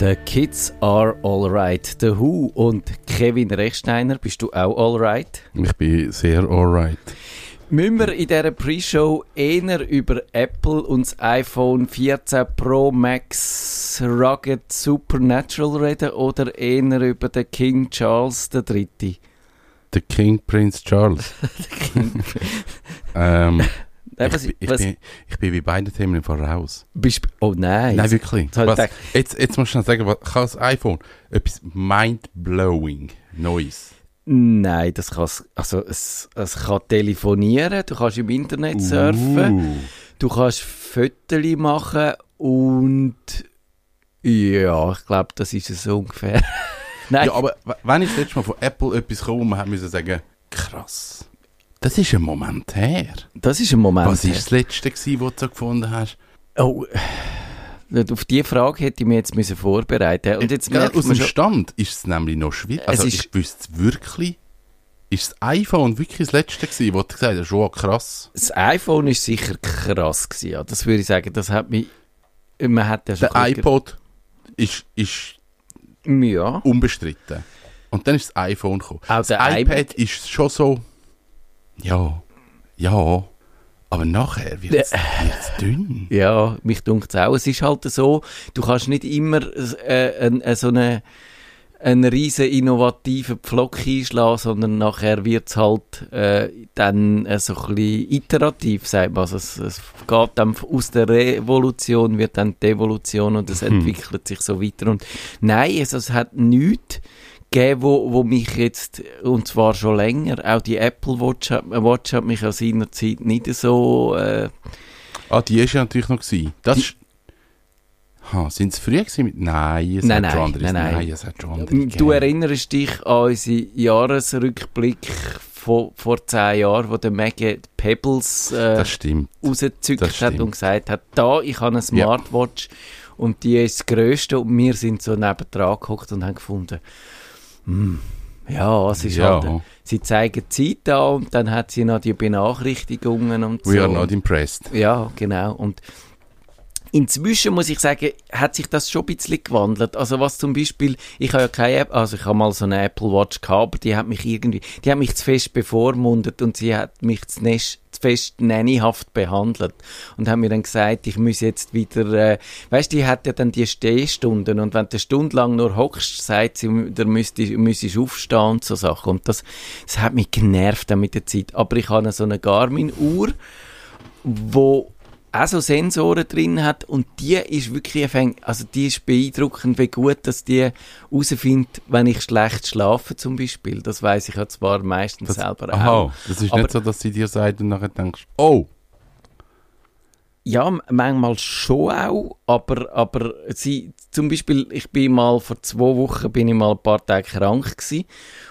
The Kids are alright. The Who und Kevin Rechsteiner, bist du auch alright? Ich bin sehr alright. Müssen wir in dieser Pre-Show eher über Apple und das iPhone 14 Pro Max Rugged Supernatural reden oder eher über den King Charles III? Der King Prince Charles. King. ähm, Nein, ich, ich, was- bin, ich bin bei beiden Themen voraus. Bist, oh nein. Nein, wirklich. Jetzt ich Was, jetzt, jetzt musst du noch sagen, was kann das iPhone? Etwas mind-blowing Neues. Nein, das kann also es, es kann telefonieren, du kannst im Internet surfen, Uh. du kannst Fotos machen und ja, ich glaube, das ist es so ungefähr. Nein, Ja, aber w- wann ist das letzte Mal von Apple etwas gekommen, wo man hat müssen sagen, krass. Das ist ein Moment her. das ist ein Moment. Was ist das letzte gewesen, was du gefunden hast? Oh, auf diese Frage hätte ich mich jetzt müssen vorbereiten Und jetzt Gell, merkt aus dem Stand ist es nämlich noch schwierig. Also ist- ich wüsste wirklich, ist das iPhone wirklich das letzte gewesen, wo du gesagt hast, oh krass. das iPhone ist sicher krass gewesen. Ja. Das würde ich sagen, das hat mich, man hat ja schon Der iPod ist, ist ja, unbestritten. Und dann ist das iPhone gekommen. Auch das iPad ist schon so, ja, ja, aber nachher wird es dünn. Ja, mich dunkt es auch. Es ist halt so, du kannst nicht immer äh, ein, äh, so eine, einen riesen innovativen Pflock einschlagen, sondern nachher wird es halt äh, dann äh, so ein bisschen iterativ, sagt man. Also es, es geht dann aus der Revolution wird dann die Evolution und es entwickelt sich so weiter. Und nein, also es hat nichts gegeben, wo, wo mich jetzt, und zwar schon länger, auch die Apple Watch hat, Watch hat mich an seiner Zeit nicht so... Äh, Ah, die ist ja natürlich noch gewesen. Das Die- ha, sind es früher gewesen mit, nein, es Nein, hat schon nein, andere, nein, nein. es hat schon andere Du erinnerst dich an unseren Jahresrückblick von vor zehn Jahren, wo der Maggie Pebbles äh, rausgezückt hat und gesagt hat, da, ich habe eine Smartwatch und die ist das Größte und wir sind so nebendran gehockt und haben gefunden, ja, es ist Ja. halt, sie zeigen die Zeit an und dann hat sie noch die Benachrichtigungen und We so. are not impressed. Ja, genau. Und inzwischen muss ich sagen, hat sich das schon ein bisschen gewandelt. Also was zum Beispiel, ich habe ja keine App, also ich habe mal so eine Apple Watch gehabt, aber die hat mich irgendwie, die hat mich zu fest bevormundet und sie hat mich zu, nest, fest nannyhaft behandelt und hat mir dann gesagt, ich muss jetzt wieder, äh, weißt, die hat ja dann die Stehstunden und wenn du stundenlang nur hockst, sagt sie, da müsstest müsstest aufstehen und so Sachen. Und das, das hat mich genervt dann mit der Zeit. Aber ich habe so eine Garmin-Uhr, wo auch so Sensoren drin hat und die ist wirklich also die ist beeindruckend, wie gut, dass die herausfindet, wenn ich schlecht schlafe zum Beispiel. Das weiß ich ja zwar meistens Das, selber aha, auch. das ist Aber- nicht so, dass sie dir sagt und nachher denkst, oh, Ja, manchmal schon auch, aber, aber sie, zum Beispiel, ich bin mal, vor zwei Wochen bin ich mal ein paar Tage krank gewesen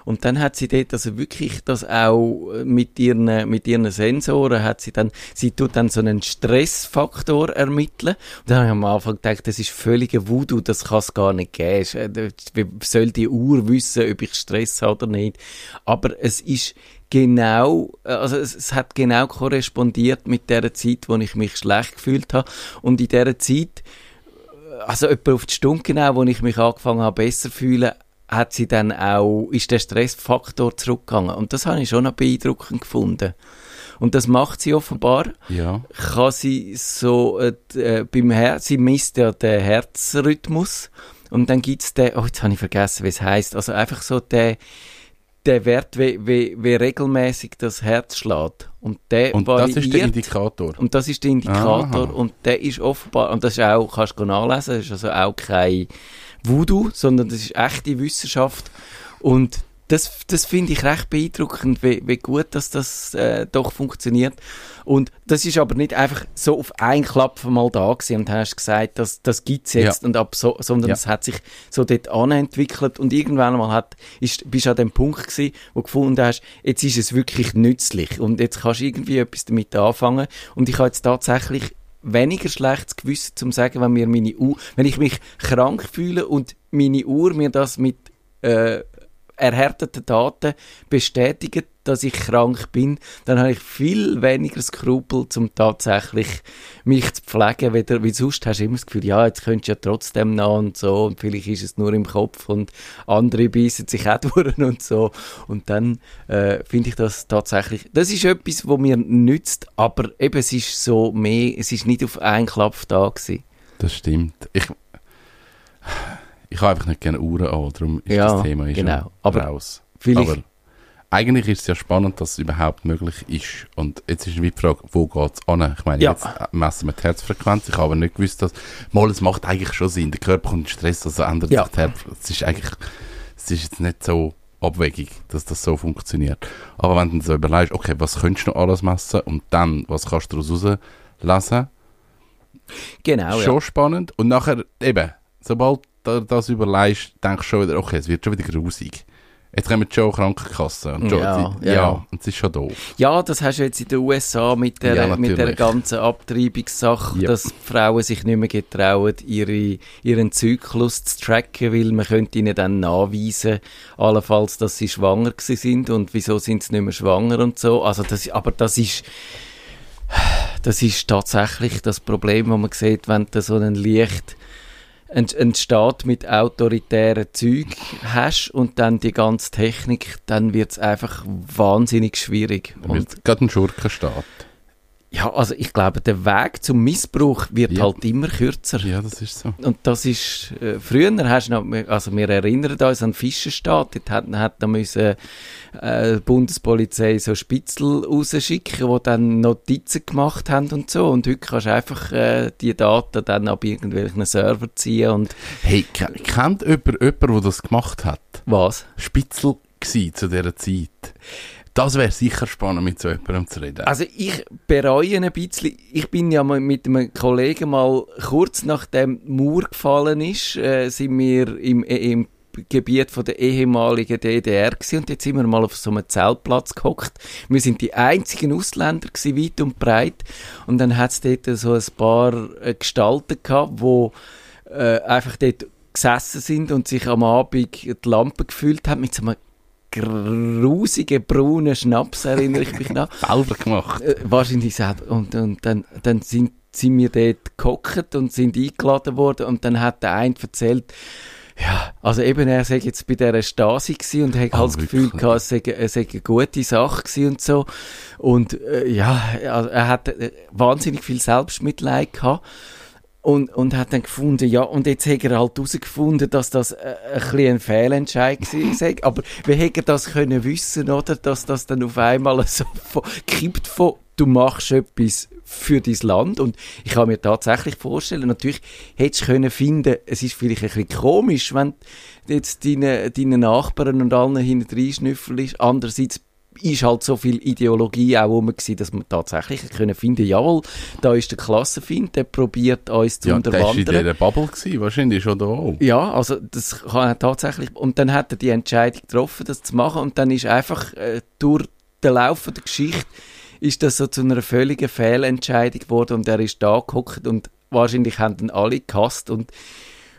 und dann hat sie dort also wirklich das auch äh, mit ihren, mit ihren Sensoren hat sie dann, sie tut dann so einen Stressfaktor ermitteln und dann habe ich am Anfang gedacht, das ist völliger Voodoo, das kann es gar nicht geben. Äh, Wie soll die Uhr wissen, ob ich Stress habe oder nicht? Aber es ist genau, äh, also es, es hat genau korrespondiert mit der Zeit, wo ich mich schlecht gefühlt habe. Und in dieser Zeit, äh, also etwa auf die Stunde genau, wo ich mich angefangen habe, besser zu fühlen, hat sie dann auch, ist der Stressfaktor zurückgegangen. Und das habe ich schon noch beeindruckend gefunden. Und das macht sie offenbar, ja. kann sie so, äh, äh, beim Herz, sie misst ja den Herzrhythmus. Und dann gibt's den, oh, jetzt habe ich vergessen, wie es heißt. Also einfach so der, der Wert, wie, wie, wie regelmäßig das Herz schlägt. Und der Und das ist der variiert. Indikator. Und das ist der Indikator Aha. und der ist offenbar, und das ist auch, kannst du nachlesen, das ist also auch kein Voodoo, sondern das ist echte Wissenschaft und das, das finde ich recht beeindruckend, wie, wie gut dass das äh, doch funktioniert. Und das ist aber nicht einfach so auf einen Klapfen mal da gewesen und hast gesagt, das, das gibt's jetzt Ja. und ab so, sondern Ja. es hat sich so dort anentwickelt und irgendwann mal hat, ist, bist du an dem Punkt gewesen, wo du gefunden hast, jetzt ist es wirklich nützlich und jetzt kannst du irgendwie etwas damit anfangen und ich habe jetzt tatsächlich weniger schlechtes Gewissen zum sagen, wenn mir meine Uhr, wenn ich mich krank fühle und meine Uhr mir das mit äh, erhärteten Daten bestätigen, dass ich krank bin, dann habe ich viel weniger Skrupel, um tatsächlich mich zu pflegen, wieder, weil sonst hast du immer das Gefühl, ja, jetzt könntest du ja trotzdem noch und so und vielleicht ist es nur im Kopf und andere beißen sich auch durch und so und dann äh, finde ich das tatsächlich, das ist etwas, was mir nützt, aber eben es ist so mehr, es ist nicht auf einen Klapp da gewesen. Das stimmt. Ich, ich habe einfach nicht gerne Uhren an, darum ist Ja, das Thema ist genau. Aber raus. Vielleicht, Aber eigentlich ist es ja spannend, dass es überhaupt möglich ist. Und jetzt ist die Frage, wo geht es an? Ich meine, Ja. jetzt messen wir die Herzfrequenz. Ich habe aber nicht gewusst, dass... Mal, es macht eigentlich schon Sinn. Der Körper kommt in Stress, also ändert Ja. sich die Herzfrequenz. Es ist eigentlich... Es ist jetzt nicht so abwegig, dass das so funktioniert. Aber wenn du so überlegst, okay, was könntest du noch alles messen? Und dann, was kannst du daraus rauslesen? genau, ja. schon spannend. Und nachher, eben, sobald du das überlegst, denkst du schon wieder, okay, es wird schon wieder grusig. Jetzt kommen schon Krankenkassen. Und schon, Ja, die, ja, ja, und es ist schon doof. Ja, das hast du jetzt in den USA mit der, Ja, mit der ganzen Abtreibungssache, dass die Frauen sich nicht mehr getrauen, ihre, ihren Zyklus zu tracken, weil man könnte ihnen dann nachweisen, allenfalls, dass sie schwanger gewesen sind und wieso sind sie nicht mehr schwanger und so. Also das, aber das ist, das ist tatsächlich das Problem, das man sieht, wenn du so einen leicht Staat mit autoritären Zeug hast und dann die ganze Technik, dann wird es einfach wahnsinnig schwierig. Und gerade ein Schurkenstaat. Ja, also ich glaube, der Weg zum Missbrauch wird Ja. halt immer kürzer. Ja, das ist so. Und das ist, äh, früher hast du noch, also wir erinnern uns an den Fischerstaat, dort hat, hat dann müssen, äh, die Bundespolizei so Spitzel rausschicken, die dann Notizen gemacht haben und so. Und heute kannst du einfach äh, die Daten dann ab irgendwelchen Server ziehen und Hey, ke- kennt jemand jemanden, der das gemacht hat? was? Spitzel gsi zu dieser Zeit. Das wäre sicher spannend, mit so jemandem zu reden. Also ich bereue ein bisschen, ich bin ja mal mit einem Kollegen mal kurz nachdem Mauer gefallen ist, äh, sind wir im, äh, im Gebiet von der ehemaligen DDR gewesen, und jetzt sind wir mal auf so einem Zeltplatz gehockt. Wir sind die einzigen Ausländer gewesen, weit und breit und dann hat es dort so ein paar äh, Gestalten gehabt, wo äh, einfach dort gesessen sind und sich am Abend die Lampe gefüllt haben mit so einem grusigen braunen Schnaps, erinnere ich mich noch. Selber gemacht. Äh, wahrscheinlich selber. Und, und dann, dann sind, sind wir dort gehockt und sind eingeladen worden und dann hat der eine erzählt, ja, also eben, er sei jetzt bei dieser Stasi gewesen und hat Ah, halt das Gefühl gehabt, es sei, es sei eine gute Sache gewesen und so. Und äh, ja, er hat wahnsinnig viel Selbstmitleid gehabt. Und, und hat dann gefunden, ja, und jetzt hat er halt herausgefunden, dass das äh, ein ein Fehlentscheid sei. Aber wie hätte er das können wissen, oder? Dass das dann auf einmal so von, kippt von, du machst etwas für dein Land. Und ich kann mir tatsächlich vorstellen, natürlich hättest du können finden, es ist vielleicht ein bisschen komisch, wenn jetzt deine, deine Nachbarn und allen hinten reinschnüffelst. Andererseits ist halt so viel Ideologie auch rum gewesen, dass man tatsächlich können finden, jawohl, da ist der Klassenfind, der probiert uns zu Ja, der war in unterwandern. dieser Bubble, gewesen, wahrscheinlich schon da auch. Ja, also das kann er tatsächlich. Und dann hat er die Entscheidung getroffen, das zu machen. Und dann ist einfach äh, durch den Lauf der Geschichte ist das so zu einer völligen Fehlentscheidung geworden und er ist da gehockt und wahrscheinlich haben dann alle gehasst und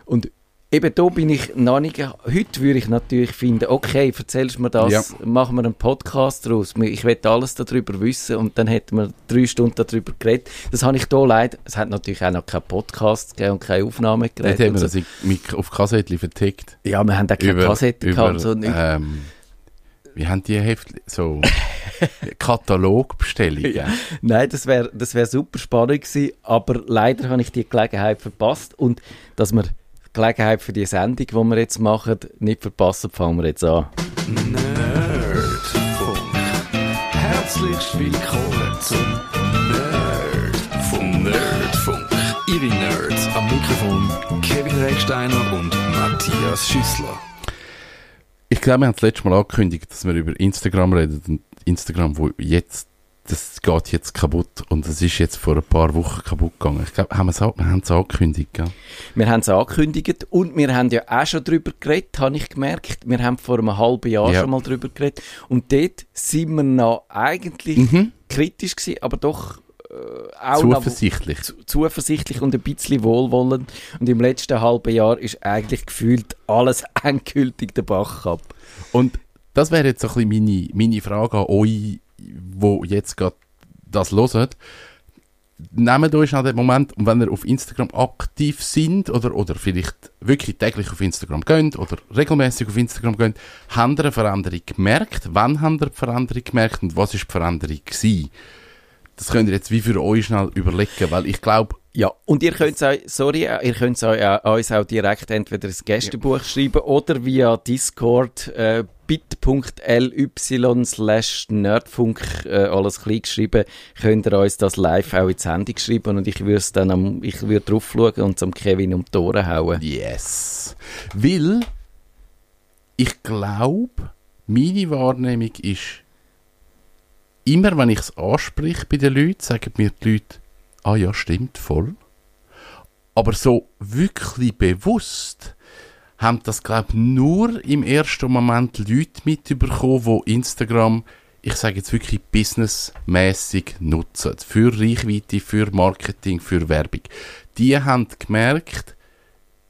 und Eben da bin ich noch nicht, heute würde ich natürlich finden, okay, erzählst du mir das, Ja. machen wir einen Podcast daraus. Ich will alles darüber wissen und dann hätten wir drei Stunden darüber geredet. Das habe ich da leider, es hat natürlich auch noch keinen Podcast gegeben und keine Nicht Aufnahmegeräte. haben und wir so. das auf Kassettchen vertickt. Ja, wir haben auch keine Über, Kassette über gehabt. So nicht. ähm, wie haben die Heftli so Katalogbestellungen? Ja. Nein, das wäre das wär super spannend gewesen, aber leider habe ich die Gelegenheit verpasst und dass wir Gelegenheit für die Sendung, die wir jetzt machen, nicht verpassen, fangen wir jetzt an. Nerdfunk. Herzlich willkommen zum Nerdfunk. Nerdfunk. Ihre Nerds am Mikrofon Kevin Recksteiner und Matthias Schüssler. Ich glaube, wir haben das letzte Mal angekündigt, dass wir über Instagram reden. Und Instagram, wo jetzt, das geht jetzt kaputt. Und es ist jetzt vor ein paar Wochen kaputt gegangen. Ich glaube, haben wir es auch- wir haben es angekündigt, gell? Wir haben es angekündigt und wir haben ja auch schon darüber geredet, habe ich gemerkt. Wir haben vor einem halben Jahr Ja. schon mal darüber geredet und dort sind wir noch eigentlich Mhm. kritisch gewesen, aber doch äh, auch noch Zuversichtlich. zu- zuversichtlich und ein bisschen wohlwollend. Und im letzten halben Jahr ist eigentlich gefühlt alles endgültig der Bach ab. Und das wäre jetzt so ein bisschen meine, meine Frage an euch, wo jetzt gerade das hören. Nehmt euch an den Moment, und wenn ihr auf Instagram aktiv sind oder, oder vielleicht wirklich täglich auf Instagram geht oder regelmäßig auf Instagram geht, habt ihr eine Veränderung gemerkt? Wann habt ihr die Veränderung gemerkt und was ist die Veränderung gewesen? Das könnt ihr jetzt wie für euch schnell überlegen, weil ich glaube, Ja, und ihr könnt sorry, ihr könnt auch, uns auch direkt entweder ins Gästebuch schreiben oder via Discord äh, bit.ly slash nerdfunk äh, alles klein geschrieben, könnt ihr uns das live auch ins Handy schreiben und ich würde dann am, ich würde drauf schauen und zum Kevin um die Ohren hauen. Yes. Weil ich glaube, meine Wahrnehmung ist, immer wenn ich es anspreche bei den Leuten, sagen mir die Leute, ah ja, stimmt, voll. Aber so wirklich bewusst haben das, glaube ich, nur im ersten Moment Leute mitbekommen, die Instagram, ich sage jetzt wirklich businessmäßig nutzen. Für Reichweite, für Marketing, für Werbung. Die haben gemerkt,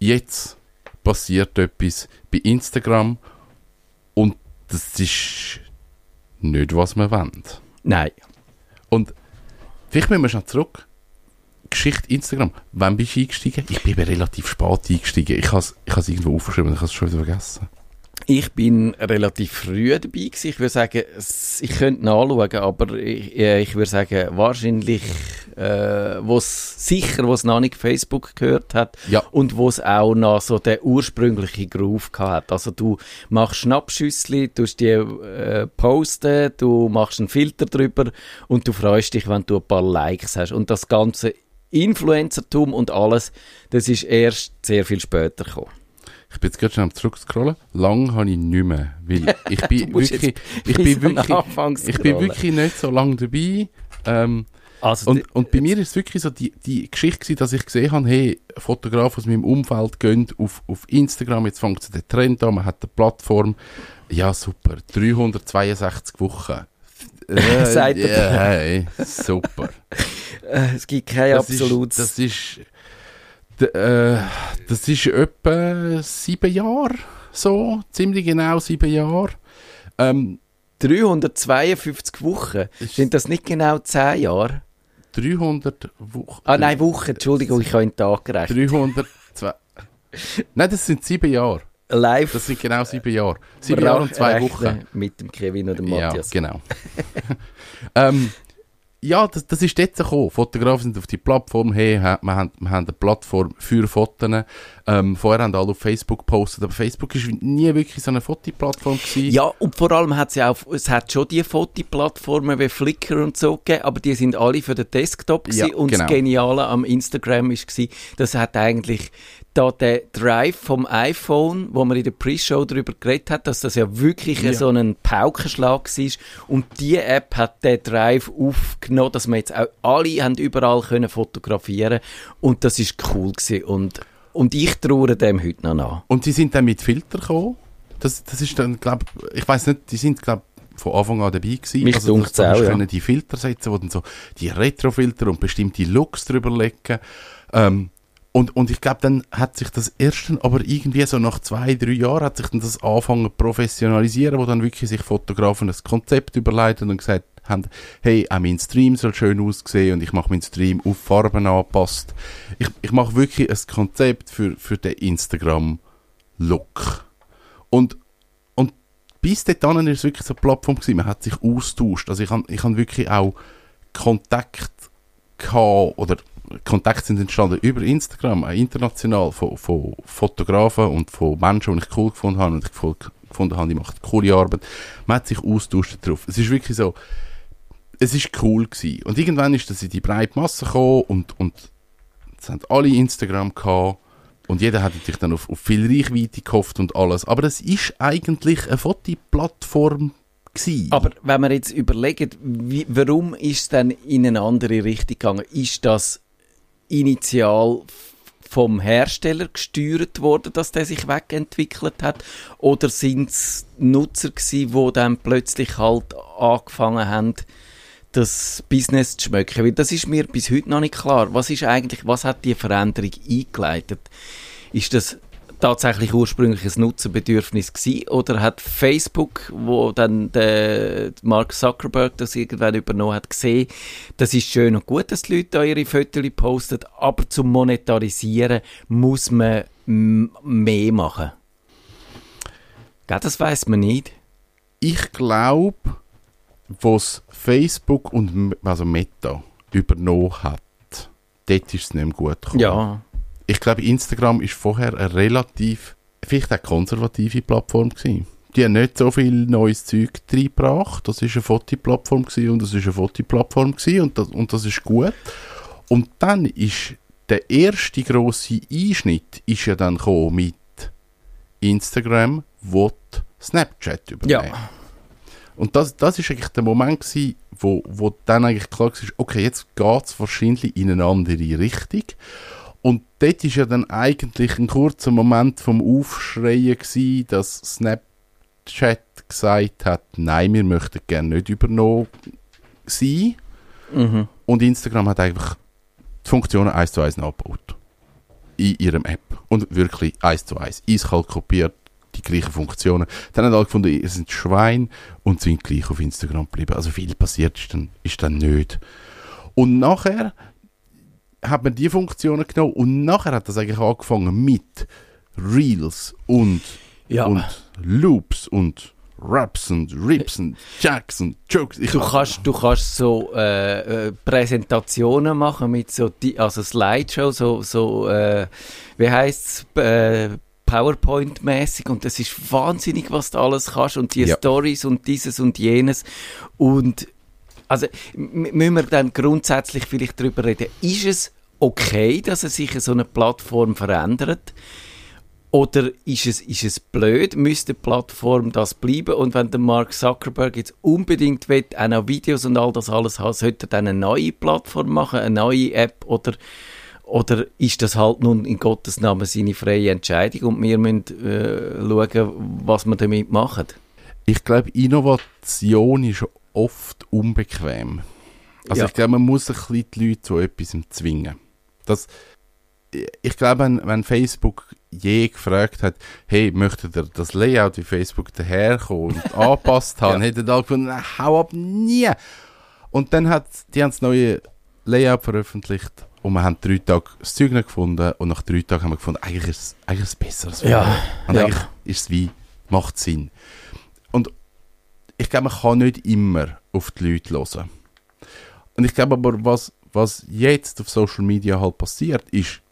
jetzt passiert etwas bei Instagram und das ist nicht, was wir wollen. Nein. Und vielleicht müssen wir schon zurück. Geschichte Instagram. Wann bist du eingestiegen? Ich bin relativ spät eingestiegen. Ich habe es irgendwo aufgeschrieben ich habe es schon wieder vergessen. Ich bin relativ früh dabei gewesen. Ich würde sagen, ich könnte nachschauen, aber ich, äh, ich würde sagen, wahrscheinlich, äh, wo's sicher, wo es noch nicht Facebook gehört hat Ja. und wo es auch noch so den ursprünglichen Groove gehabt hat. Also du machst Schnappschüssli, tust die äh, posten, du machst einen Filter drüber und du freust dich, wenn du ein paar Likes hast. Und das ganze Influencertum und alles, das ist erst sehr viel später gekommen. Ich bin jetzt gerade schon am zurückscrollen. Lang habe ich nicht mehr. Weil ich bin wirklich, ich bin wirklich, ich bin wirklich nicht so lange dabei. Ähm, Also und, und bei mir ist es wirklich so die, die Geschichte gewesen, dass ich gesehen habe, hey, Fotografen aus meinem Umfeld gehen auf, auf Instagram, jetzt fängt der Trend an, man hat eine Plattform. Ja, super. 362 Wochen. Sagt er. ja, hey, super. Es gibt kein Das absolutes. Ist, das ist, äh, das ist etwa sieben Jahre, so, ziemlich genau sieben Jahre. Ähm, 352 Wochen. Sind das nicht genau 10 Jahre? 300 Wochen. Ah nein, Wochen. Entschuldigung, ich habe in Tag gerechnet. 302. Nein, das sind sieben Jahre. Live. Das sind genau sieben Jahre. Sieben Jahre und zwei Wochen. Mit dem Kevin oder dem Ja, Matthias. genau. ähm, ja, das, das ist so gekommen. Fotografen sind auf die Plattform, hey, wir haben, wir haben eine Plattform für Fotos. Ähm, vorher haben alle auf Facebook gepostet, aber Facebook ist nie wirklich so eine Fotoplattform gewesen. Ja, und vor allem hat es ja auch, es hat schon die Fotoplattformen wie Flickr und so gegeben, aber die sind alle für den Desktop gewesen. Ja, und genau. das Geniale am Instagram ist gewesen, das hat eigentlich da der Drive vom iPhone, wo man in der Pre-Show darüber geredet hat, dass das ja wirklich Ja. so ein Paukenschlag war. Und die App hat den Drive aufgenommen, dass man jetzt auch alle haben überall können fotografieren und das ist cool gewesen. Und, und ich traue dem heute noch nach. Und sie sind dann mit Filter gekommen. Das, das ist dann, glaub, ich weiß nicht, die sind, glaub, von Anfang an dabei gewesen. Mich also, dunkt's da hast auch, du ja. können die Filter setzen, wo dann so die Retrofilter und bestimmte Looks drüber legen. Ähm, und, und ich glaube, dann hat sich das erst dann, aber irgendwie so nach zwei, drei Jahren hat sich dann das angefangen zu professionalisieren, wo dann wirklich sich Fotografen das Konzept überleiten und gesagt haben, hey, auch mein Stream soll schön aussehen und ich mache meinen Stream auf Farben angepasst. Ich, ich mache wirklich ein Konzept für, für den Instagram-Look. Und, und bis dahin war es wirklich so eine Plattform, gewesen, man hat sich austauscht. Also ich habe ich hab wirklich auch Kontakt gehabt, oder Kontakte sind entstanden über Instagram, auch international, von, von Fotografen und von Menschen, die ich cool gefunden habe und ich gefunden habe, die machen coole Arbeit. Man hat sich austauscht darauf. Es ist wirklich so, es ist cool gewesen. Und irgendwann ist das in die breite Masse gekommen und, und es haben alle Instagram gehabt und jeder hat natürlich dann auf, auf viel Reichweite gehofft und alles. Aber es ist eigentlich eine Fotoplattform gewesen. Aber wenn man jetzt überlegt, wie, warum ist es dann in eine andere Richtung gegangen? Ist das initial vom Hersteller gesteuert worden, dass der sich wegentwickelt hat? Oder sind es Nutzer gewesen, die dann plötzlich halt angefangen haben, das Business zu schmücken? Weil das ist mir bis heute noch nicht klar. Was ist eigentlich, was hat die Veränderung eingeleitet? Ist das tatsächlich ursprünglich ein Nutzerbedürfnis gewesen? Oder hat Facebook, wo dann der Mark Zuckerberg das irgendwann übernommen hat, gesehen, das ist schön und gut, dass die Leute da ihre Fotos posten, aber zum Monetarisieren muss man mehr machen? Gell, das weiß man nicht. Ich glaube, was Facebook und also Meta übernommen hat, dort ist es nicht mehr gut gekommen. Ja. Ich glaube, Instagram ist vorher eine relativ, vielleicht eine konservative Plattform gewesen. Die haben nicht so viel neues Zeug reingebracht. Das ist eine Fotoplattform und das ist eine Fotoplattform und das, und das ist gut. Und dann ist der erste große Einschnitt ist ja dann mit Instagram, wo Snapchat übernehmen. Ja. Und das, das ist eigentlich der Moment gewesen, wo, wo dann eigentlich klar war, okay, jetzt geht es wahrscheinlich in eine andere Richtung. Und dort war ja dann eigentlich ein kurzer Moment vom Aufschreien gewesen, dass Snapchat gesagt hat, nein, wir möchten gerne nicht übernommen sein. Mhm. Und Instagram hat einfach die Funktionen eins zu eins nachgebaut. In ihrem App. Und wirklich eins zu eins. Eiskalt kopiert, die gleichen Funktionen. Dann haben alle gefunden, ihr sind Schwein und sind gleich auf Instagram geblieben. Also viel passiert ist dann, ist dann nicht. Und nachher hat man die Funktionen genommen und nachher hat das eigentlich angefangen mit Reels und, ja. und Loops und Raps und Rips und Jacks und Jokes. Ich du, kannst, du kannst so äh, äh, Präsentationen machen mit so, also Slideshow, so, so äh, wie heisst es, äh, PowerPoint-mäßig und das ist wahnsinnig, was du alles kannst und die ja. Stories und dieses und jenes und also müssen wir dann grundsätzlich vielleicht darüber reden, ist es okay, dass es sich so eine Plattform verändert? Oder ist es, ist es blöd? Müsste die Plattform das bleiben? Und wenn der Mark Zuckerberg jetzt unbedingt will, auch noch Videos und all das alles haben, sollte er dann eine neue Plattform machen, eine neue App? Oder oder ist das halt nun in Gottes Namen seine freie Entscheidung und wir müssen äh, schauen, was wir damit machen? Ich glaube, Innovation ist oft unbequem. Also ja. ich glaube, man muss ein bisschen die Leute zu etwas zwingen. Das, ich glaube, wenn, wenn, Facebook je gefragt hat, hey, möchtet ihr das Layout wie Facebook daherkommen und angepasst haben, ja. hätte alle gefunden, hau ab, nie. Und dann hat die haben das neue Layout veröffentlicht und wir haben drei Tage das Zeug nicht gefunden und nach drei Tagen haben wir gefunden, eigentlich ist es, eigentlich ist es besser. Ja. Und ja. eigentlich ist es wie, macht Sinn. Ich glaube, man kann nicht immer auf die Leute hören. Und ich glaube aber, was, was jetzt auf Social Media halt passiert, ist,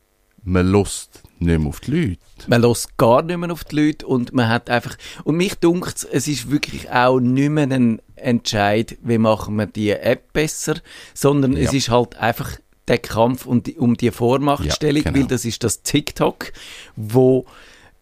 man lässt nicht mehr auf die Leute. Man lässt gar nicht mehr auf die Leute und man hat einfach, und mich dunkt es ist wirklich auch nicht mehr ein Entscheid, wie machen wir die App besser, sondern ja. es ist halt einfach der Kampf um die, um die Vormachtstellung, ja, genau. weil das ist das TikTok, wo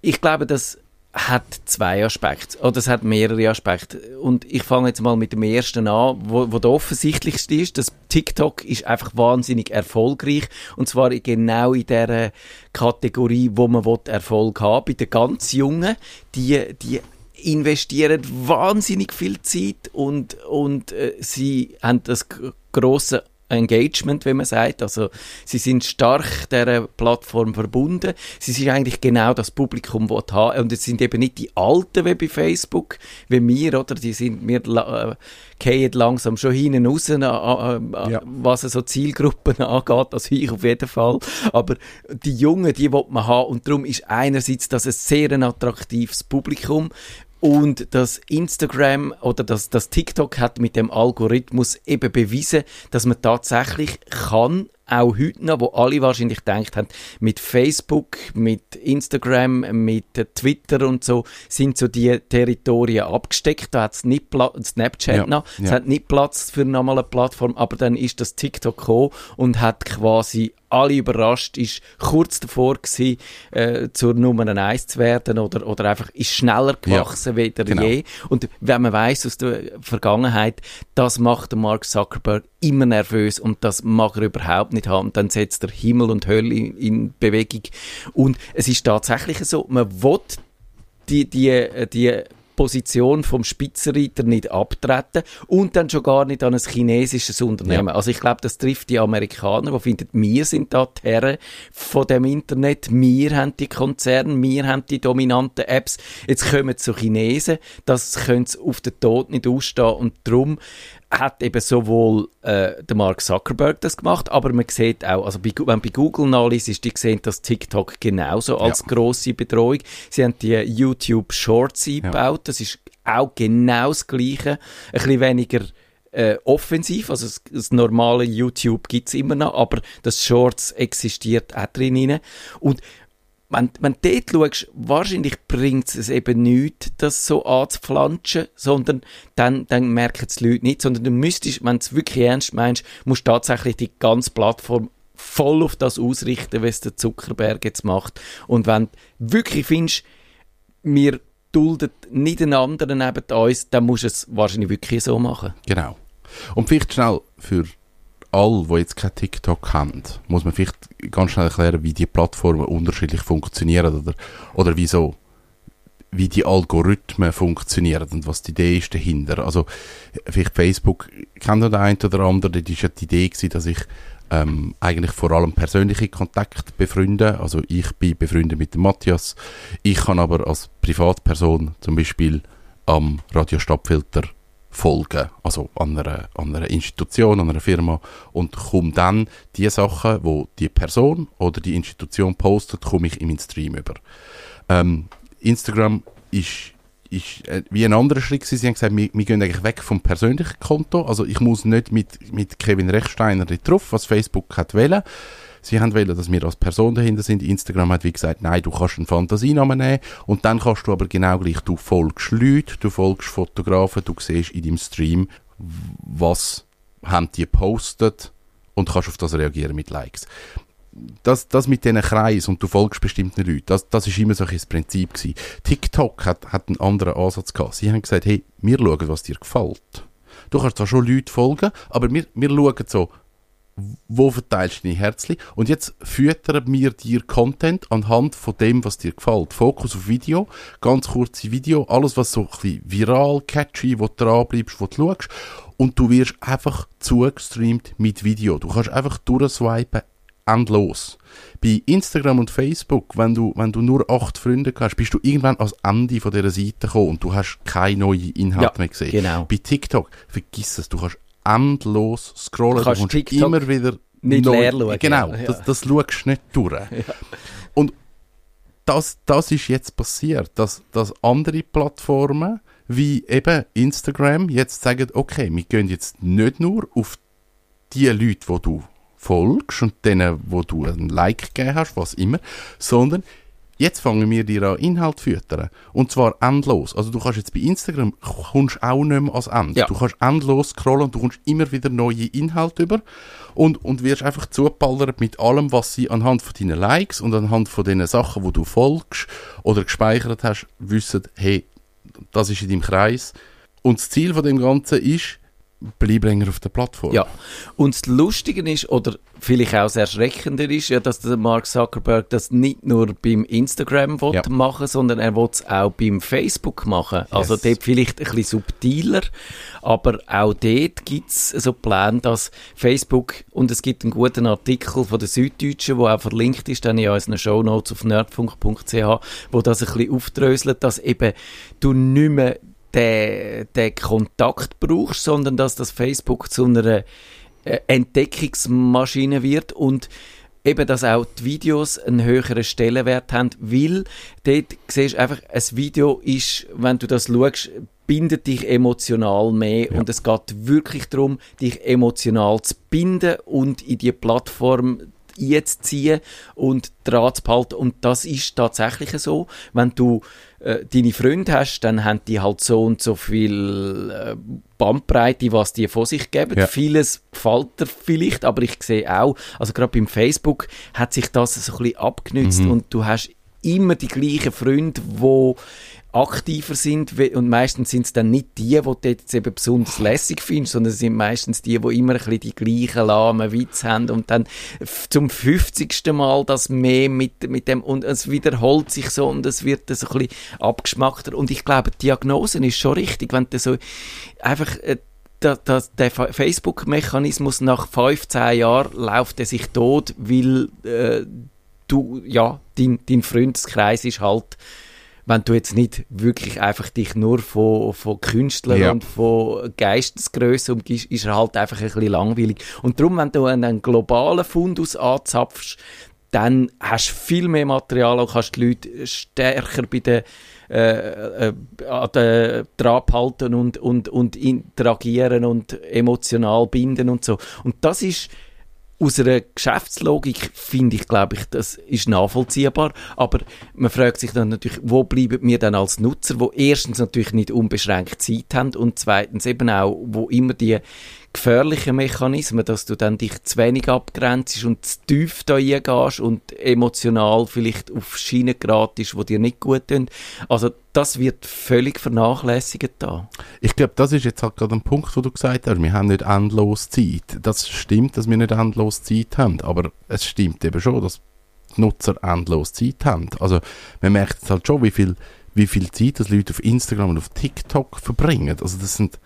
ich glaube, das hat zwei Aspekte, oder es hat mehrere Aspekte. Und ich fange jetzt mal mit dem ersten an, wo, wo der offensichtlichste ist, dass TikTok ist einfach wahnsinnig erfolgreich. Und zwar genau in der Kategorie, wo man Erfolg haben Bei den ganz Jungen, die, die investieren wahnsinnig viel Zeit und, und äh, sie haben das große Engagement, wenn man sagt. Also sie sind stark der Plattform verbunden. Sie sind eigentlich genau das Publikum, das haben. Und es sind eben nicht die Alten wie bei Facebook, wie wir, oder? Die sind wir äh, gehen langsam schon hinten raus, äh, äh, ja. was so Zielgruppen angeht, also ich auf jeden Fall. Aber die Jungen, die will man haben. Und darum ist einerseits das ein sehr attraktives Publikum, und das Instagram oder das, das TikTok hat mit dem Algorithmus eben bewiesen, dass man tatsächlich kann auch heute noch, wo alle wahrscheinlich gedacht haben, mit Facebook, mit Instagram, mit Twitter und so, sind so die Territorien abgesteckt. Da hat es nicht Platz, Snapchat ja, noch, ja. es hat nicht Platz für eine normale Plattform, aber dann ist das TikTok gekommen und hat quasi alle überrascht, ist kurz davor gewesen, äh, zur Nummer 1 zu werden oder, oder einfach ist schneller gewachsen ja, weder genau. je. Und wenn man weiß aus der Vergangenheit, das macht Mark Zuckerberg immer nervös und das mag er überhaupt nicht haben. Dann setzt er Himmel und Hölle in, in Bewegung. Und es ist tatsächlich so, man will die, die, die Position vom Spitzenreiter nicht abtreten und dann schon gar nicht an ein chinesisches Unternehmen. Ja. Also ich glaube, das trifft die Amerikaner, die finden, wir sind da die Herren von dem Internet, wir haben die Konzerne, wir haben die dominanten Apps, jetzt kommen zu Chinesen, das können sie auf den Tod nicht ausstehen und darum hat eben sowohl äh, der Mark Zuckerberg das gemacht, aber man sieht auch, also bei, wenn bei Google nachliest, die sehen das TikTok genauso als Ja. grosse Bedrohung. Sie haben die YouTube Shorts eingebaut, das ist auch genau das Gleiche, ein bisschen weniger äh, offensiv, also das, das normale YouTube gibt's immer noch, aber das Shorts existiert auch drin. Und wenn, wenn du dort schaust, wahrscheinlich bringt es eben nichts, das so anzupflanschen, sondern dann, dann merken es die Leute nicht, sondern du müsstest, wenn du es wirklich ernst meinst, musst du tatsächlich die ganze Plattform voll auf das ausrichten, was der Zuckerberg jetzt macht. Und wenn du wirklich findest, wir dulden nicht einen anderen neben uns, dann musst du es wahrscheinlich wirklich so machen. Genau. Und vielleicht schnell für alle, die jetzt kein TikTok haben, muss man vielleicht ganz schnell erklären, wie die Plattformen unterschiedlich funktionieren oder, oder wieso, wie die Algorithmen funktionieren und was die Idee ist dahinter. Also vielleicht Facebook kennt noch der eine oder andere, dort war ja die Idee gewesen, dass ich ähm, eigentlich vor allem persönliche Kontakte befreunde. Also ich bin befreundet mit dem Matthias. Ich kann aber als Privatperson zum Beispiel am Radio Stadtfilter folgen, also an einer, an einer Institution, an einer Firma und komme dann die Sachen, wo die Person oder die Institution postet, komme ich in meinen Stream über. Ähm, Instagram ist, ist äh, wie ein anderer Schritt gewesen. Sie haben gesagt, wir, wir gehen eigentlich weg vom persönlichen Konto. Also ich muss nicht mit, mit Kevin Rechsteiner drauf, was Facebook hat wollen. Sie haben wollen, dass wir als Person dahinter sind. Instagram hat wie gesagt, nein, du kannst einen Fantasienamen nehmen und dann kannst du aber genau gleich, du folgst Leute, du folgst Fotografen, du siehst in deinem Stream, was haben die gepostet und kannst auf das reagieren mit Likes. Das, das mit diesen Kreis und du folgst bestimmten Leuten, das, das ist immer so ein Prinzip gewesen. TikTok hat, hat einen anderen Ansatz gehabt. Sie haben gesagt, hey, wir schauen, was dir gefällt. Du kannst zwar schon Leute folgen, aber wir, wir schauen so, wo verteilst du deine Herzli? Und jetzt füttern wir dir Content anhand von dem, was dir gefällt. Fokus auf Video, ganz kurze Video, alles was so ein bisschen viral, catchy, wo du dranbleibst, wo du schaust. Und du wirst einfach zugestreamt mit Video. Du kannst einfach durchswipen, endlos. Bei Instagram und Facebook, wenn du, wenn du nur acht Freunde hast, bist du irgendwann ans Ende von dieser Seite gekommen und du hast keine neuen Inhalte Ja, mehr gesehen. genau. Bei TikTok, vergiss es, du kannst endlos scrollen, Du kannst kommst TikTok immer wieder nicht leer schauen, Genau, ja. das, das schaust du nicht durch. Und das, das ist jetzt passiert, dass, dass andere Plattformen wie eben Instagram jetzt sagen, okay, wir gehen jetzt nicht nur auf die Leute, wo du folgst und denen, wo du ein Like gegeben hast, was immer, sondern jetzt fangen wir dir an Inhalt füttern. Und zwar endlos. Also du kannst jetzt bei Instagram, kommst auch nicht mehr ans Ende. Ja. Du kannst endlos scrollen und du kommst immer wieder neue Inhalte über und, und wirst einfach zugeballert mit allem, was sie anhand von deinen Likes und anhand von den Sachen, wo du folgst oder gespeichert hast, wissen, hey, das ist in deinem Kreis. Und das Ziel von dem Ganzen ist, bleib länger auf der Plattform. Ja, und das Lustige ist, oder vielleicht auch das Erschreckende ist, ja, dass der Mark Zuckerberg das nicht nur beim Instagram will Ja. machen sondern er will es auch beim Facebook machen. Also Yes. dort vielleicht ein bisschen subtiler, aber auch dort gibt es so Pläne, dass Facebook, und es gibt einen guten Artikel von der Süddeutschen, der auch verlinkt ist, dann in unseren Shownotes auf nerdfunk.ch, wo das ein bisschen aufdröselt, dass eben du nicht mehr den, den Kontakt brauchst, sondern dass das Facebook zu einer äh, Entdeckungsmaschine wird und eben, dass auch die Videos einen höheren Stellenwert haben, weil dort siehst du einfach, ein Video ist, wenn du das schaust, bindet dich emotional mehr und es geht wirklich darum, dich emotional zu binden und in die Plattform einzuziehen und dran zu behalten. Und das ist tatsächlich so. Wenn du äh, deine Freunde hast, dann haben die halt so und so viel äh, Bandbreite, was die von sich geben. Ja. Vieles gefällt dir vielleicht, aber ich sehe auch, also gerade beim Facebook hat sich das so ein bisschen abgenützt und du hast immer die gleichen Freunde, die aktiver sind und meistens sind es dann nicht die, die du jetzt eben besonders lässig findest, sondern es sind meistens die, die immer ein bisschen die gleichen lahmen Witze haben und dann zum 50. Mal das mehr mit, mit dem und es wiederholt sich so und es wird so ein bisschen abgeschmackter und ich glaube, die Diagnose ist schon richtig, wenn du so einfach äh, da, da, der Fa- Facebook-Mechanismus nach 15 Jahren läuft er sich tot, weil äh, du, ja, dein, dein Freundeskreis ist halt, wenn du jetzt nicht wirklich einfach dich nur von, von Künstlern Ja. und von Geistesgröße umgibst, ist er halt einfach ein bisschen langweilig. Und darum, wenn du einen globalen Fundus anzapfst, dann hast du viel mehr Material und kannst die Leute stärker bei der äh, äh, an den Trab halten und, und, und interagieren und emotional binden und so. Und das ist aus einer Geschäftslogik finde ich, glaube ich, das ist nachvollziehbar. Aber man fragt sich dann natürlich, wo bleiben wir dann als Nutzer, wo erstens natürlich nicht unbeschränkt Zeit haben und zweitens eben auch, wo immer die gefährlichen Mechanismen, dass du dann dich zu wenig abgrenzt und zu tief da reingehst und emotional vielleicht auf Schienen geratest, die dir nicht gut tun. Also das wird völlig vernachlässigt da. Ich glaube, das ist jetzt halt gerade ein Punkt, wo du gesagt hast, wir haben nicht endlos Zeit. Das stimmt, dass wir nicht endlos Zeit haben, aber es stimmt eben schon, dass die Nutzer endlos Zeit haben. Also man merkt jetzt halt schon, wie viel, wie viel Zeit das Leute auf Instagram und auf TikTok verbringen. Also das sind,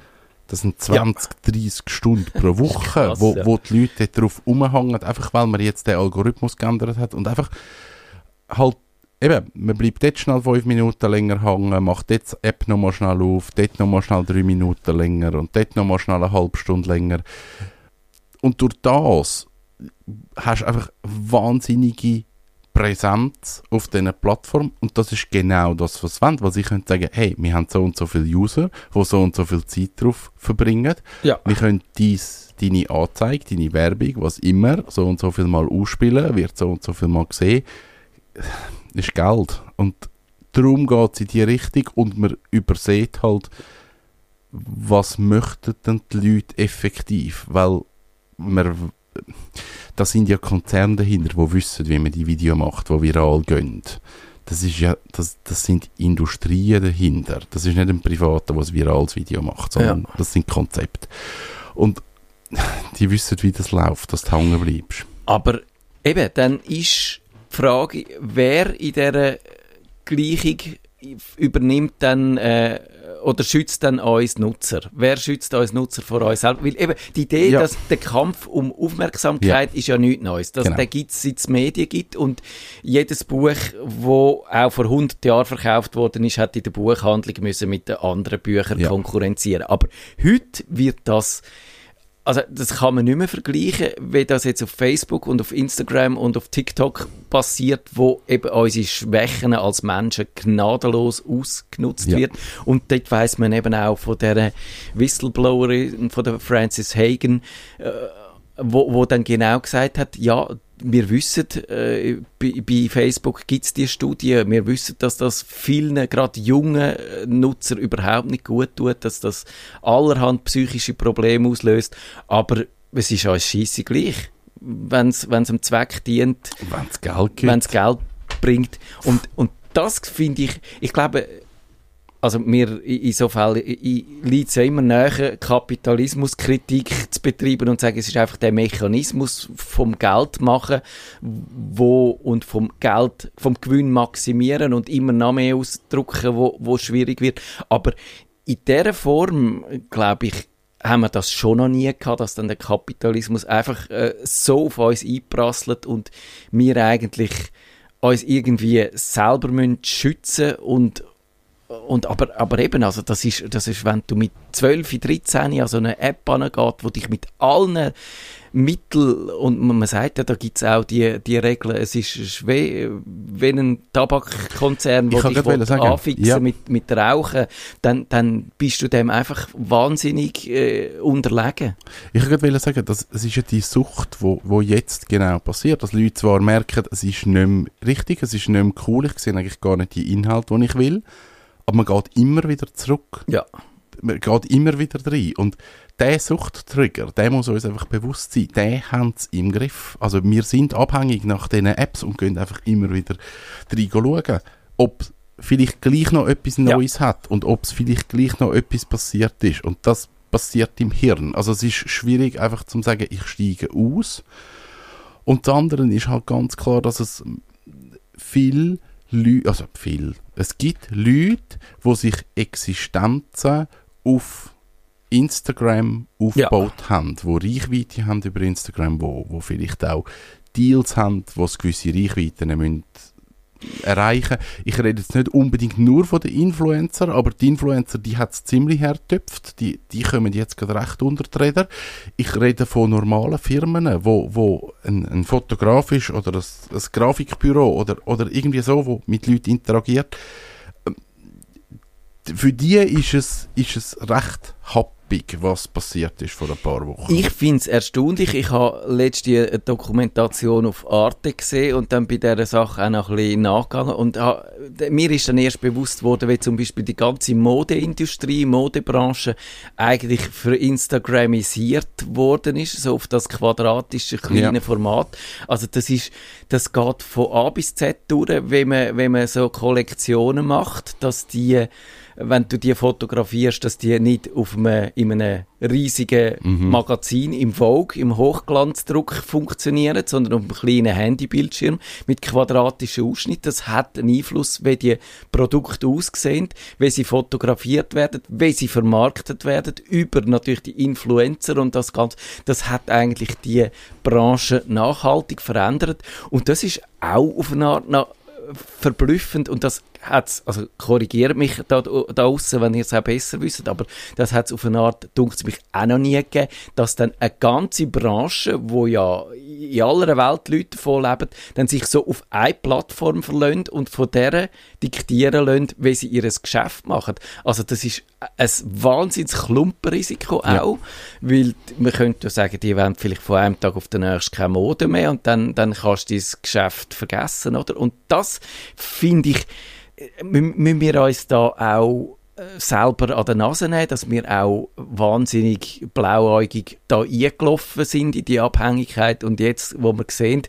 das sind 20, 30 Stunden pro Woche, Krass, wo, ja. wo die Leute dort drauf rumhängen, einfach weil man jetzt den Algorithmus geändert hat und einfach halt eben, man bleibt dort schnell fünf Minuten länger hängen, macht dort die App nochmal schnell auf, dort nochmal schnell drei Minuten länger und dort nochmal schnell eine halbe Stunde länger. Und durch das hast du einfach wahnsinnige Präsenz auf diesen Plattform und das ist genau das, was sie wollen, weil sie können sagen, hey, wir haben so und so viele User, die so und so viel Zeit drauf verbringen, Ja. wir können dies, deine Anzeige, deine Werbung, was immer, so und so viel Mal ausspielen, wird so und so viel Mal gesehen, ist Geld. Und darum geht es in die Richtung. Und man übersieht halt, was möchten denn die Leute effektiv, weil man, da sind ja Konzerne dahinter, die wissen, wie man die Video macht, die viral gehen. Das, ist ja, das, das sind Industrien dahinter. Das ist nicht ein Privater, der ein virales Video macht, sondern das sind Konzepte. Und die wissen, wie das läuft, dass du hängen bleibst. Aber eben, dann ist die Frage, wer in dieser Gleichung übernimmt dann äh, oder schützt dann uns Nutzer? Wer schützt uns Nutzer vor uns selber? Weil eben die Idee, Ja. dass der Kampf um Aufmerksamkeit ist ja nichts Neues. Dass Genau. der gibt es, seit es Medien gibt und jedes Buch, wo auch vor 100 Jahren verkauft worden ist, hat in der Buchhandlung müssen mit den anderen Büchern Ja. konkurrenzieren. Aber heute wird das also das kann man nicht mehr vergleichen, wie das jetzt auf Facebook und auf Instagram und auf TikTok passiert, wo eben unsere Schwächen als Menschen gnadenlos ausgenutzt Ja. wird. Und dort weiß man eben auch von der Whistleblowerin, von der Frances Hagen, äh, wo, wo dann genau gesagt hat, ja, wir wissen, äh, bei, bei Facebook gibt es die Studie, wir wissen, dass das vielen, gerade jungen äh, Nutzer überhaupt nicht gut tut, dass das allerhand psychische Probleme auslöst, aber es ist uns scheisse gleich, wenn es dem Zweck dient, Wenn es Geld gibt. wenn es Geld bringt. Und, und das finde ich, ich glaube, also mir in so Fällen liegt es ja immer näher, Kapitalismuskritik zu betreiben und zu sagen, es ist einfach der Mechanismus vom Geld machen wo, und vom Geld, vom Gewinn maximieren und immer noch mehr ausdrucken, wo, wo schwierig wird. Aber in dieser Form, glaube ich, haben wir das schon noch nie gehabt, dass dann der Kapitalismus einfach äh, so auf uns einprasselt und wir eigentlich uns irgendwie selber müssen schützen und und aber, aber eben, also das ist, das ist, wenn du mit 12, 13 an so eine App angeht, wo dich mit allen Mitteln, und man sagt ja, da gibt es auch die, die Regeln, es ist schwer, wenn ein Tabakkonzern, kann dich will anfixen ja. mit, mit Rauchen, dann, dann bist du dem einfach wahnsinnig äh, unterlegen. Ich wollte sagen, das, es ist ja die Sucht, wo, wo jetzt genau passiert. Dass Leute zwar merken, es ist nicht mehr richtig, es ist nicht mehr cool, ich sehe eigentlich gar nicht die Inhalte, die ich will, aber man geht immer wieder zurück. Ja. man geht immer wieder rein. Und der Suchttrigger, der muss uns einfach bewusst sein, der haben es im Griff. Also wir sind abhängig nach diesen Apps und gehen einfach immer wieder rein schauen, ob vielleicht gleich noch etwas Neues ja. hat und ob es vielleicht gleich noch etwas passiert ist. Und das passiert im Hirn. Also es ist schwierig einfach zu sagen, ich steige aus. Und das andere ist halt ganz klar, dass es viel Leute, also viel, es gibt Leute, die sich Existenzen auf Instagram aufgebaut ja. haben, wo Reichweite haben über Instagram, wo, wo vielleicht auch Deals haben, wo es gewisse Reichweiten müssen erreichen. Ich rede jetzt nicht unbedingt nur von den Influencer, aber die Influencer, die hat es ziemlich hertöpft. Die, die kommen jetzt gerade recht unter die Räder. Ich rede von normalen Firmen, wo, wo ein, ein Fotograf ist oder ein, ein Grafikbüro oder, oder irgendwie so, wo mit Leuten interagiert. Ähm, für die ist es, ist es recht happy Big, was passiert ist vor ein paar Wochen. Ich finde es erstaunlich. Ich habe letzte eine Dokumentation auf Arte gesehen und dann bei dieser Sache auch noch ein bisschen nachgegangen. Und ha, mir ist dann erst bewusst worden, wie zum Beispiel die ganze Modeindustrie, Modebranche eigentlich für Instagramisiert worden ist, so auf das quadratische kleine ja. Format. Also das ist, das geht von A bis Z durch, wenn man, wenn man so Kollektionen macht, dass die wenn du die fotografierst, dass die nicht auf einem, in einem riesigen mhm. Magazin im Vogue, im Hochglanzdruck funktionieren, sondern auf einem kleinen Handybildschirm mit quadratischen Ausschnitt. Das hat einen Einfluss, wie die Produkte aussehen, wie sie fotografiert werden, wie sie vermarktet werden, über natürlich die Influencer und das Ganze. Das hat eigentlich die Branche nachhaltig verändert und das ist auch auf eine Art verblüffend und das hat's, also korrigiert mich da, da aussen, wenn ihr es auch besser wisst, aber das hat es auf eine Art, dunkt mich, auch noch nie gegeben, dass dann eine ganze Branche, wo ja in aller Welt Leute davon leben, dann sich so auf eine Plattform verlöhnt und von der diktieren lassen, wie sie ihr Geschäft machen. Also das ist ein wahnsinns Klumpenrisiko ja. auch, weil man könnte ja sagen, die wollen vielleicht von einem Tag auf den nächsten keine Mode mehr und dann, dann kannst du dein Geschäft vergessen, oder? Und das finde ich, müssen wir uns da auch äh, selber an der Nase nehmen, dass wir auch wahnsinnig blauäugig da eingelaufen sind in die Abhängigkeit? Und jetzt, wo wir sehen,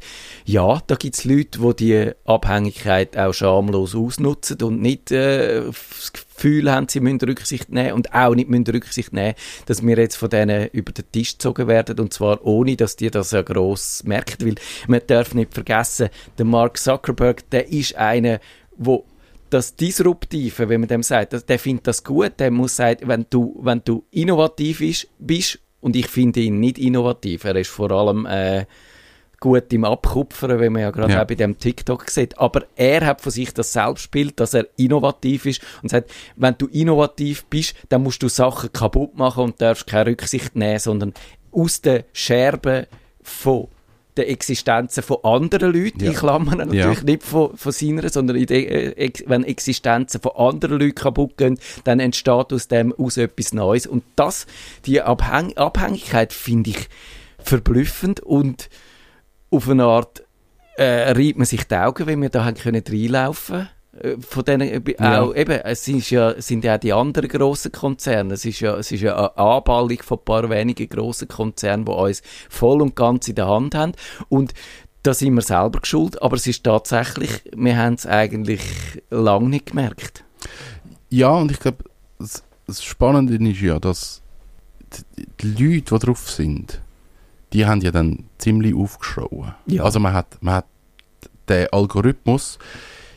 ja, da gibt es Leute, die die Abhängigkeit auch schamlos ausnutzen und nicht äh, das Gefühl haben, sie müssen Rücksicht nehmen und auch nicht müssen Rücksicht nehmen, dass wir jetzt von denen über den Tisch gezogen werden. Und zwar ohne, dass die das ja gross merken, weil man darf nicht vergessen, der Mark Zuckerberg, der ist einer, wo das Disruptive, wenn man dem sagt, der findet das gut, der muss sagen, wenn du, wenn du innovativ bist, und ich finde ihn nicht innovativ, er ist vor allem äh, gut im Abkupfern, wie man ja gerade ja. auch bei dem TikTok sieht, aber er hat von sich das Selbstbild, dass er innovativ ist und sagt, wenn du innovativ bist, dann musst du Sachen kaputt machen und darfst keine Rücksicht nehmen, sondern aus den Scherben von der Existenzen von anderen Leuten, ja. in Klammern natürlich ja. nicht von, von seiner, sondern de, äh, wenn Existenzen von anderen Leuten kaputt gehen, dann entsteht aus dem aus etwas Neues. Und das, die Abhäng Abhängigkeit finde ich verblüffend und auf eine Art äh, reibt man sich die Augen, wenn wir da reinlaufen können von denen, äh, ja. auch, eben, es sind ja, sind ja auch die anderen grossen Konzerne. Es ist ja, es ist ja eine Anballung von ein paar wenigen grossen Konzernen, die uns voll und ganz in der Hand haben. Und da sind wir selber geschuld, aber es ist tatsächlich, wir haben es eigentlich lange nicht gemerkt. Ja, und ich glaube, das, das Spannende ist ja, dass die, die Leute, die drauf sind, die haben ja dann ziemlich aufgeschrien. Ja. Also man hat, man hat den Algorithmus,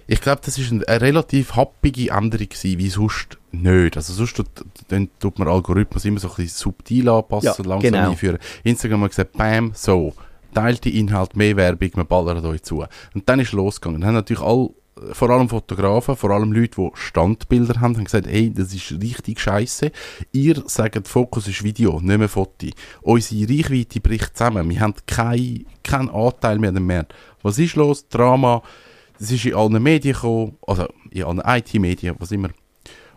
ich glaube, das ist eine, eine relativ happige Änderung gewesen, wie sonst nicht. Also sonst tut, dann tut man Algorithmus immer so ein bisschen subtil anpassen, ja, langsam genau. einführen. Instagram hat gesagt, bam, so, teilt die Inhalt, mehr Werbung, wir ballern euch zu. Und dann ist losgegangen. Dann haben natürlich all, vor allem Fotografen, vor allem Leute, die Standbilder haben, haben gesagt, hey, das ist richtig scheiße. Ihr sagt, Fokus ist Video, nicht mehr Foto. Unsere Reichweite bricht zusammen. Wir haben keinen kein Anteil mehr am Markt. Was ist los? Drama das ist in allen Medien gekommen, also in allen IT-Medien, was immer.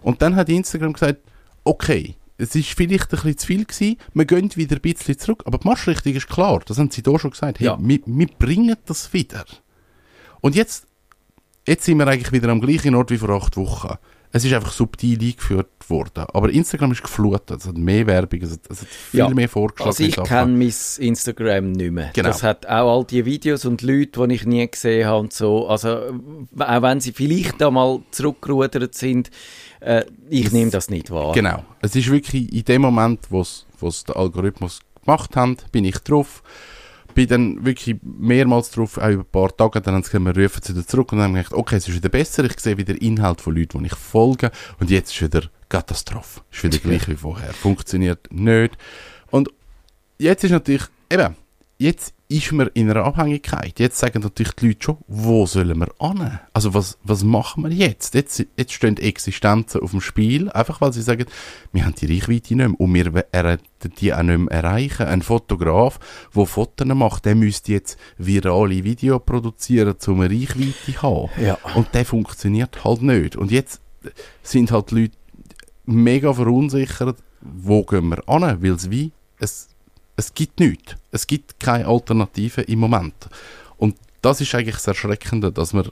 Und dann hat Instagram gesagt, okay, es ist vielleicht ein bisschen zu viel gewesen, wir gehen wieder ein bisschen zurück, aber die Marschrichtung ist klar, das haben sie da schon gesagt, hey, ja. wir, wir bringen das wieder. Und jetzt, jetzt sind wir eigentlich wieder am gleichen Ort wie vor acht Wochen. Es ist einfach subtil eingeführt geworden. Aber Instagram ist geflutet. Es hat mehr Werbung, es hat, es hat viel Ja. mehr vorgeschlagen. Also ich kenne mein Instagram nicht mehr. Genau. Das hat auch all die Videos und Leute, die ich nie gesehen habe und so. Also auch wenn sie vielleicht da mal zurückgerudert sind, äh, ich nehme das nicht wahr. Genau. Es ist wirklich in dem Moment, wo es der Algorithmus gemacht haben, bin ich drauf. Bin dann wirklich mehrmals drauf, auch über ein paar Tage, dann haben sie gesagt, wir rufen sie wieder zurück und dann haben gedacht, okay, es ist wieder besser, ich sehe wieder Inhalt von Leuten, die ich folge und jetzt ist wieder Katastrophe. Ist wieder gleich wie vorher. Funktioniert nicht. Und jetzt ist natürlich, eben, jetzt ist man in einer Abhängigkeit. Jetzt sagen natürlich die Leute schon, wo sollen wir an? Also was, was machen wir jetzt? jetzt? Jetzt stehen Existenzen auf dem Spiel, einfach weil sie sagen, wir haben die Reichweite nicht mehr und wir werden die auch nicht mehr erreichen. Ein Fotograf, der Fotos macht, der müsste jetzt virale Video produzieren, um eine Reichweite zu haben. Ja. Und der funktioniert halt nicht. Und jetzt sind halt die Leute mega verunsichert, wo gehen wir an? Weil es wie, es, es gibt nichts. Es gibt keine Alternative im Moment. Und das ist eigentlich das Erschreckende, dass man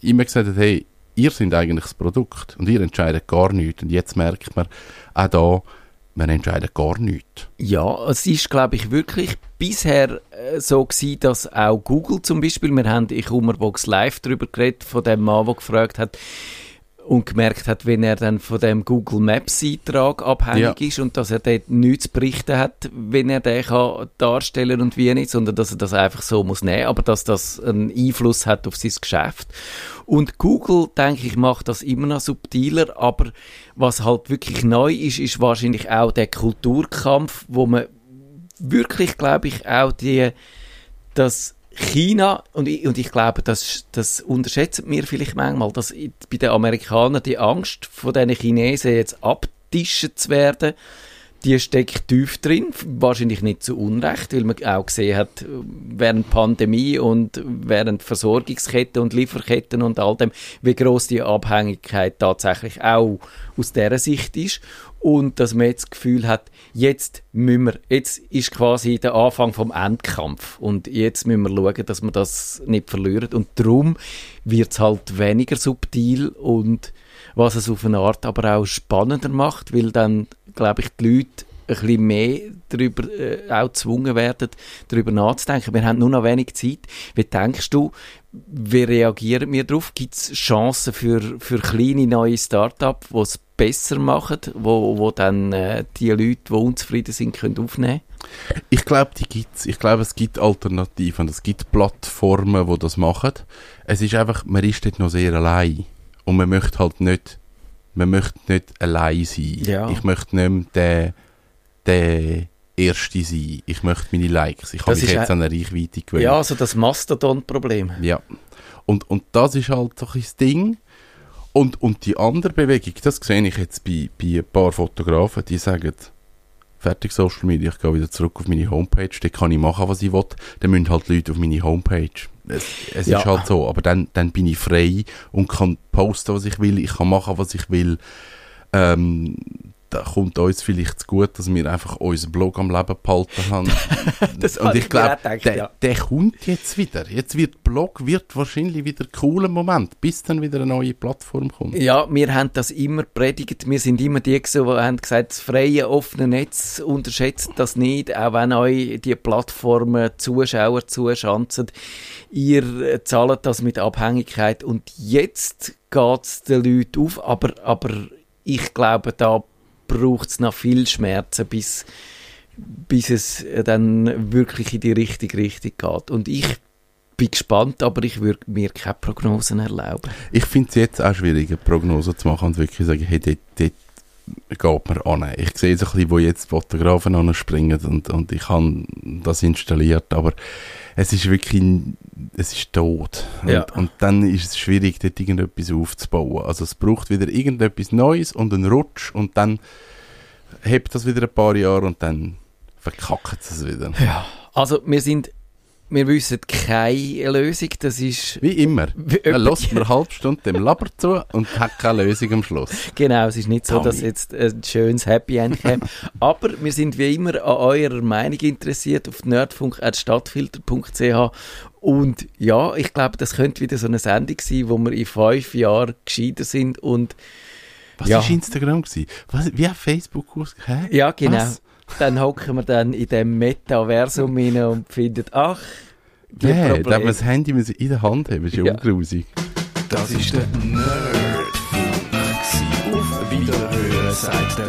immer gesagt hat, hey, ihr seid eigentlich das Produkt und ihr entscheidet gar nichts. Und jetzt merkt man, auch da, man entscheidet gar nichts. Ja, es ist, glaube ich, wirklich bisher äh, so gewesen, dass auch Google zum Beispiel, wir haben in Kummerbox Live darüber geredet, von dem Mann, der gefragt hat und gemerkt hat, wenn er dann von dem Google Maps Eintrag abhängig Ja. ist und dass er dort nichts zu berichten hat, wenn er den kann darstellen und wie nicht, sondern dass er das einfach so muss nehmen, aber dass das einen Einfluss hat auf sein Geschäft. Und Google, denke ich, macht das immer noch subtiler, aber was halt wirklich neu ist, ist wahrscheinlich auch der Kulturkampf, wo man wirklich, glaube ich, auch die, das China, und ich, und ich glaube, das, das unterschätzen wir vielleicht manchmal, dass bei den Amerikanern die Angst von diesen Chinesen jetzt abtischen zu werden, die steckt tief drin, wahrscheinlich nicht zu Unrecht, weil man auch gesehen hat, während Pandemie und während Versorgungsketten und Lieferketten und all dem, wie groß die Abhängigkeit tatsächlich auch aus dieser Sicht ist und dass man jetzt das Gefühl hat, jetzt müssen wir, jetzt ist quasi der Anfang vom Endkampf und jetzt müssen wir schauen, dass wir das nicht verlieren und darum wird es halt weniger subtil und was es auf eine Art aber auch spannender macht, weil dann, glaube ich, die Leute bisschen mehr darüber äh, auch gezwungen werden, darüber nachzudenken. Wir haben nur noch wenig Zeit. Wie denkst du, wie reagieren wir darauf? Gibt es Chancen für, für kleine neue Start-up, die es besser machen, wo, wo dann äh, die Leute, die unzufrieden sind, können aufnehmen Ich glaube, die gibt's. Ich glaube, es gibt Alternativen. Es gibt Plattformen, die das machen. Es ist einfach, man ist dort noch sehr allein. Und man möchte halt nicht, man möchte nicht allein sein. Ja. Ich möchte nicht mehr der, der Erste sein. Ich möchte meine Likes. Ich habe mich jetzt ein- an eine Reichweite gewöhnt. Ja, also das Mastodon-Problem. Ja. Und, und das ist halt so ein das Ding. Und, und die andere Bewegung, das sehe ich jetzt bei, bei ein paar Fotografen, die sagen, fertig Social Media, ich gehe wieder zurück auf meine Homepage, da kann ich machen, was ich will. Dann müssen halt Leute auf meine Homepage. Es, es Ja. ist halt so, aber dann, dann bin ich frei und kann posten, was ich will, ich kann machen, was ich will. Ähm, da kommt uns vielleicht zu gut, dass wir einfach unseren Blog am Leben behalten haben. Und ich glaube, der, ja. der kommt jetzt wieder. Jetzt wird Blog wird wahrscheinlich wieder ein cooler Moment, bis dann wieder eine neue Plattform kommt. Ja, wir haben das immer predigt. Wir sind immer die, die haben gesagt, das freie, offene Netz unterschätzt das nicht, auch wenn euch die Plattformen Zuschauer zuschanzen. Ihr zahlt das mit Abhängigkeit und jetzt geht es den Leuten auf, aber, aber ich glaube, da braucht es noch viel Schmerzen, bis, bis es dann wirklich in die richtige Richtung geht. Und ich bin gespannt, aber ich würde mir keine Prognosen erlauben. Ich finde es jetzt auch schwierig, eine Prognose zu machen und wirklich sagen, hey, dort, dort geht man an. Ich sehe so ein bisschen, wo jetzt die Fotografen anspringen und, und ich habe das installiert, aber es ist wirklich, es ist tot. Und, Ja. und dann ist es schwierig, dort irgendetwas aufzubauen. Also es braucht wieder irgendetwas Neues und einen Rutsch und dann hebt das wieder ein paar Jahre und dann verkackt es wieder. Ja, also wir sind, wir wissen keine Lösung, das ist, Wie immer. Man etwa- lässt mir eine halbe Stunde dem Laber zu und hat keine Lösung am Schluss. genau, es ist nicht so, dass jetzt ein schönes Happy End käme, aber wir sind wie immer an eurer Meinung interessiert auf nerdfunk.stadtfilter.ch und ja, ich glaube, das könnte wieder so eine Sendung sein, wo wir in fünf Jahren gescheiter sind und Was Ja. ist Instagram gewesen? Was, wie hat Facebook ausgehört? Ja, genau. Was? Dann hocken wir dann in dem Metaversum rein und finden, ach, die Nee, Probleme. man das Handy müssen in der Hand haben, das ist ja, Ja. ungrusig. Das ist der Nerdfunk. Auf Wiederhören sagt der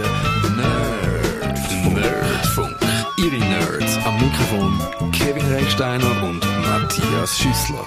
Nerdfunk. Nerdfunk. Ihre Nerds am Mikrofon Kevin Recksteiner und Matthias Schüssler.